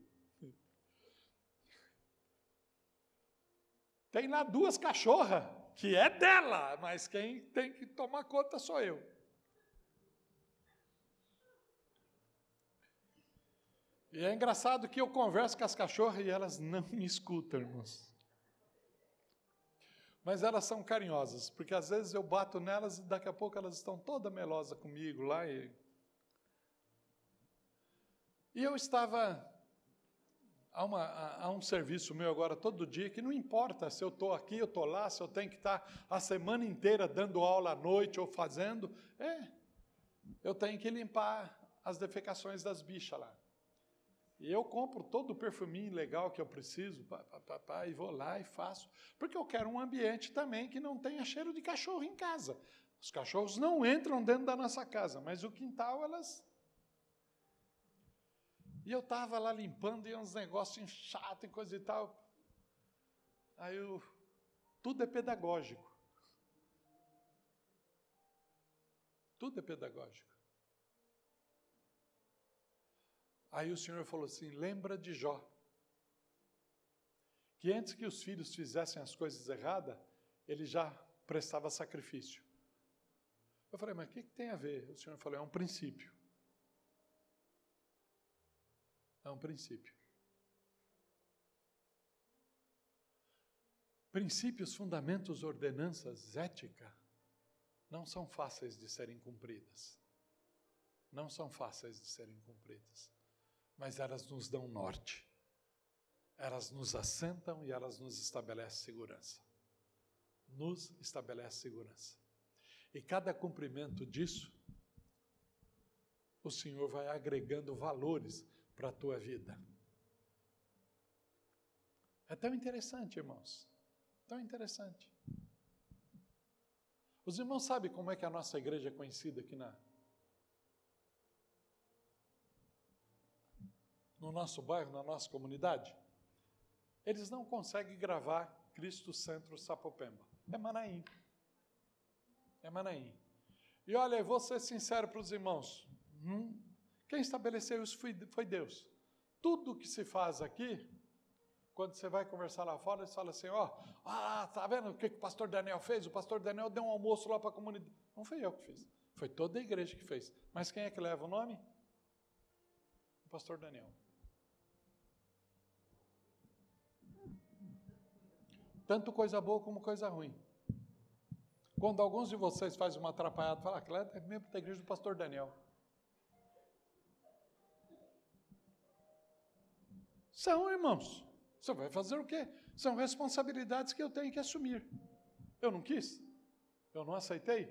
Tem lá duas cachorras, que é dela, mas quem tem que tomar conta sou eu. E é engraçado que eu converso com as cachorras e elas não me escutam, irmãos. Mas elas são carinhosas, porque às vezes eu bato nelas e daqui a pouco elas estão toda melosa comigo lá. E, e eu estava a, uma, a, um serviço meu agora todo dia, que não importa se eu estou aqui, eu estou lá, se eu tenho que estar a semana inteira dando aula à noite ou fazendo, é, eu tenho que limpar as defecações das bichas lá. E eu compro todo o perfuminho legal que eu preciso, pá, pá, pá, e vou lá e faço. Porque eu quero um ambiente também que não tenha cheiro de cachorro em casa. Os cachorros não entram dentro da nossa casa, mas o quintal elas. E eu estava lá limpando e uns negócios chatos e coisa e tal. Aí eu. Tudo é pedagógico. Tudo é pedagógico. Aí o Senhor falou assim: lembra de Jó. Que antes que os filhos fizessem as coisas erradas, ele já prestava sacrifício. Eu falei, mas o que, que tem a ver? O Senhor falou: é um princípio. É um princípio. Princípios, fundamentos, ordenanças, ética, não são fáceis de serem cumpridas. Não são fáceis de serem cumpridas mas elas nos dão norte. Elas nos assentam e elas nos estabelecem segurança. Nos estabelece segurança. E cada cumprimento disso, o Senhor vai agregando valores para a tua vida. É tão interessante, irmãos. Tão interessante. Os irmãos sabem como é que a nossa igreja é conhecida aqui na, no nosso bairro, na nossa comunidade, eles não conseguem gravar Cristo Centro Sapopemba. É Manaim. É Manaim. E olha, eu vou ser sincero para os irmãos. Hum, quem estabeleceu isso foi, Deus. Tudo que se faz aqui, quando você vai conversar lá fora, eles falam assim: ó, oh, ah, tá vendo o que, que o pastor Daniel fez? O pastor Daniel deu um almoço lá para a comunidade. Não foi eu que fiz, foi toda a igreja que fez. Mas quem é que leva o nome? O pastor Daniel. tanto coisa boa como coisa ruim. Quando alguns de vocês fazem uma atrapalhada, fala, aquela é membro da igreja do pastor Daniel. São, irmãos. Você vai fazer o quê? São responsabilidades que eu tenho que assumir. Eu não quis? Eu não aceitei?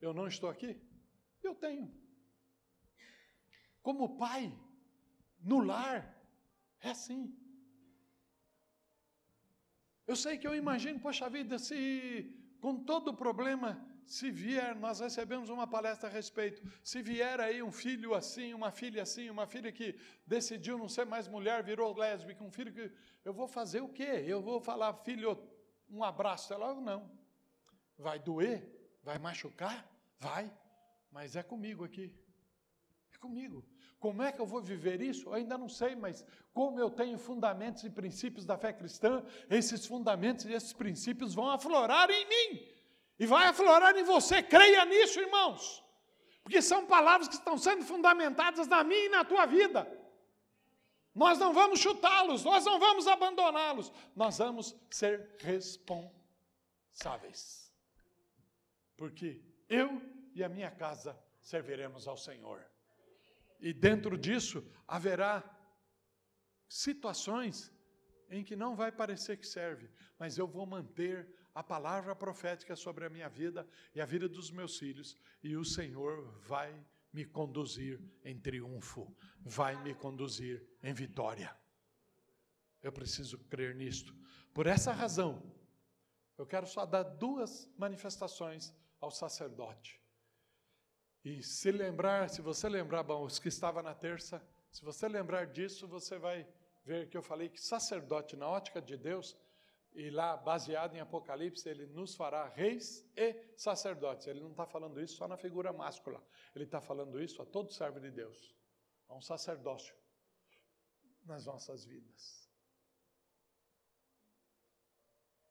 Eu não estou aqui? Eu tenho. Como pai, no lar, é assim. Eu sei que eu imagino, poxa vida, se com todo o problema, se vier, nós recebemos uma palestra a respeito, se vier aí um filho assim, uma filha assim, uma filha que decidiu não ser mais mulher, virou lésbica, um filho que. Eu vou fazer o quê? Eu vou falar, filho, um abraço. Ela, não. Vai doer? Vai machucar? Vai. Mas é comigo aqui. É comigo. Como é que eu vou viver isso? Eu ainda não sei, mas como eu tenho fundamentos e princípios da fé cristã, esses fundamentos e esses princípios vão aflorar em mim. E vai aflorar em você. Creia nisso, irmãos. Porque são palavras que estão sendo fundamentadas na minha e na tua vida. Nós não vamos chutá-los, nós não vamos abandoná-los, nós vamos ser responsáveis. Porque eu e a minha casa serviremos ao Senhor. E dentro disso haverá situações em que não vai parecer que serve, mas eu vou manter a palavra profética sobre a minha vida e a vida dos meus filhos, e o Senhor vai me conduzir em triunfo, vai me conduzir em vitória. Eu preciso crer nisto. Por essa razão, eu quero só dar duas manifestações ao sacerdote. E se lembrar, se você lembrar, bom, os que estava na terça, se você lembrar disso, você vai ver que eu falei que sacerdote, na ótica de Deus, e lá, baseado em Apocalipse, ele nos fará reis e sacerdotes. Ele não está falando isso só na figura máscula, ele está falando isso a todo servo de Deus, a um sacerdócio nas nossas vidas.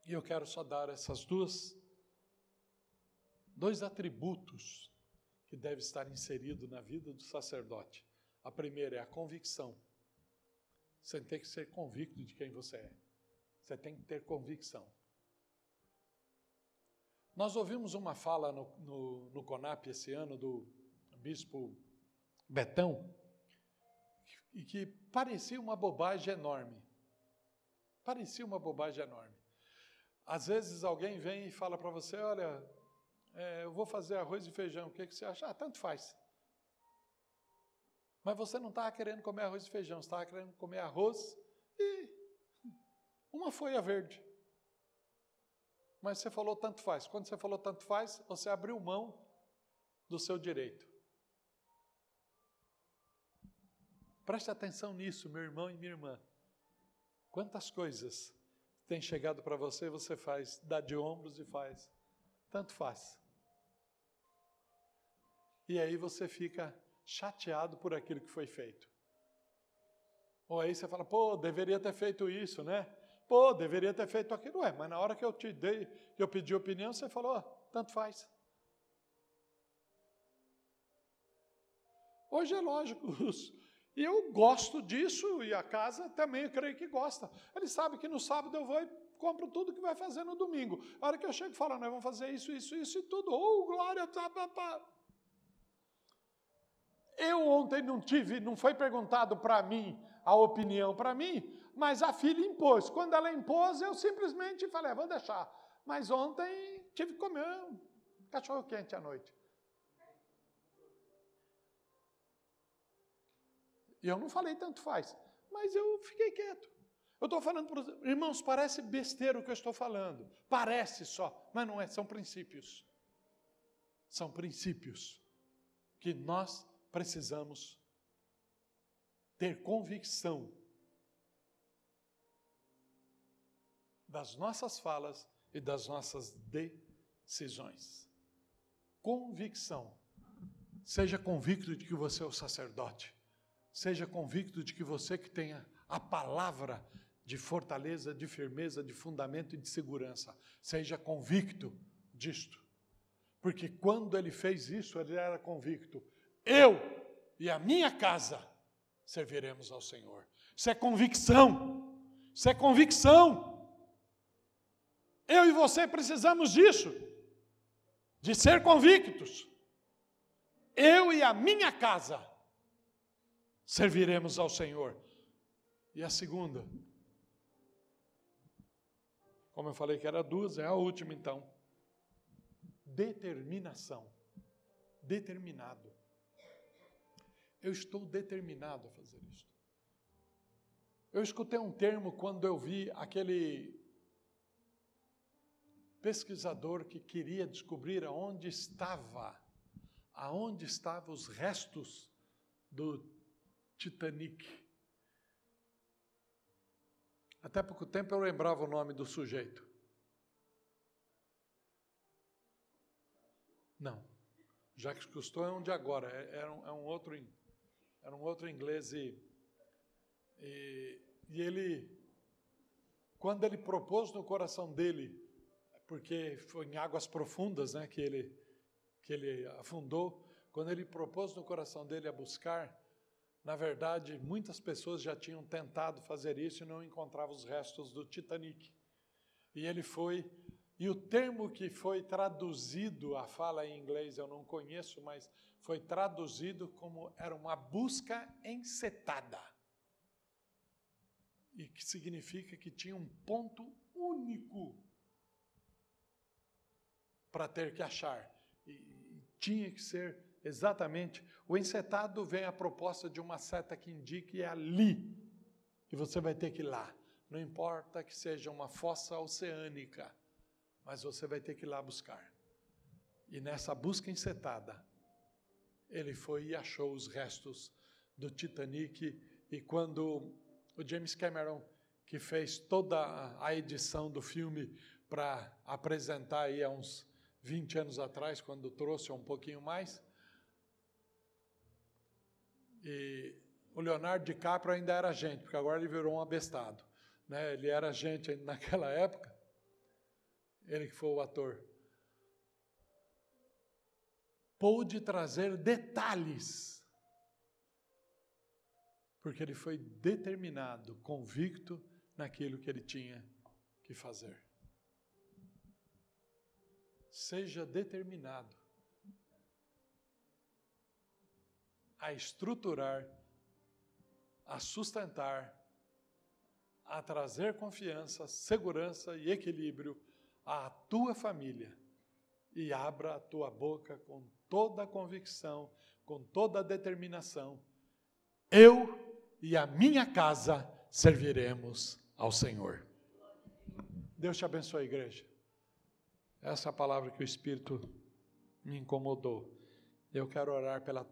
E eu quero só dar essas duas, dois atributos que deve estar inserido na vida do sacerdote. A primeira é a convicção Você tem que ser convicto de quem você é. Você tem que ter convicção. Nós ouvimos uma fala no, no, no CONAP esse ano do bispo Betão, e que parecia uma bobagem enorme. Parecia uma bobagem enorme. Às vezes alguém vem e fala para você: Olha, é, eu vou fazer arroz e feijão, o que, que você acha? Ah, tanto faz. Mas você não estava querendo comer arroz e feijão, você estava querendo comer arroz e uma folha verde. Mas você falou tanto faz. Quando você falou tanto faz, você abriu mão do seu direito. Preste atenção nisso, meu irmão e minha irmã. Quantas coisas têm chegado para você, você faz, dá de ombros e faz. Tanto faz. E aí você fica chateado por aquilo que foi feito. Ou aí você fala, pô, deveria ter feito isso, né? Pô, deveria ter feito aquilo. Ué, mas na hora que eu te dei, que eu pedi opinião, você falou, tanto faz. Hoje é lógico, e eu gosto disso, e a casa também eu creio que gosta. Ele sabe que no sábado eu vou e compro tudo que vai fazer no domingo. A hora que eu chego e falo, nós vamos fazer isso, isso, isso e tudo. Oh, glória, pá, pá, pá. Eu ontem não tive, não foi perguntado para mim a opinião para mim, mas a filha impôs. Quando ela impôs, eu simplesmente falei, ah, vou deixar. Mas ontem tive que comer um cachorro quente à noite. E eu não falei tanto faz, mas eu fiquei quieto. Eu estou falando para os irmãos, parece besteira o que eu estou falando. Parece só, mas não é, são princípios. São princípios que nós precisamos ter convicção das nossas falas e das nossas decisões. Convicção. Seja convicto de que você é o sacerdote. Seja convicto de que você que tenha a palavra de fortaleza, de firmeza, de fundamento e de segurança. Seja convicto disto. Porque quando ele fez isso, ele era convicto eu e a minha casa serviremos ao Senhor. Isso é convicção. Isso é convicção. Eu e você precisamos disso, de ser convictos. Eu e a minha casa serviremos ao Senhor. E a segunda, como eu falei que era duas, é a última então. Determinação. Determinado. Eu estou determinado a fazer isto. Eu escutei um termo quando eu vi aquele pesquisador que queria descobrir aonde estava, aonde estavam os restos do Titanic. Até pouco tempo eu lembrava o nome do sujeito. Não. Jacques Cousteau é um de agora, é, é, um, é um outro era um outro inglês e, e, e ele, quando ele propôs no coração dele, porque foi em águas profundas né, que, ele, que ele afundou, quando ele propôs no coração dele a buscar, na verdade, muitas pessoas já tinham tentado fazer isso e não encontravam os restos do Titanic. E ele foi, e o termo que foi traduzido, a fala em inglês eu não conheço, mas foi traduzido como era uma busca encetada. E que significa que tinha um ponto único para ter que achar. E, tinha que ser exatamente. O encetado vem a proposta de uma seta que indique é ali. E você vai ter que ir lá. Não importa que seja uma fossa oceânica, mas você vai ter que ir lá buscar. E nessa busca encetada, ele foi e achou os restos do Titanic. E quando o James Cameron, que fez toda a edição do filme para apresentar aí há uns 20 anos atrás, quando trouxe um pouquinho mais, e o Leonardo DiCaprio ainda era gente, porque agora ele virou um abestado. Né? Ele era gente [LAUGHS] naquela época, ele que foi o ator pôde trazer detalhes. porque ele foi determinado, convicto naquilo que ele tinha que fazer. Seja determinado a estruturar, a sustentar, a trazer confiança, segurança e equilíbrio à tua família. E abra a tua boca com toda a convicção, com toda a determinação. Eu e a minha casa serviremos ao Senhor. Deus te abençoe, igreja. Essa palavra que o Espírito me incomodou. Eu quero orar pela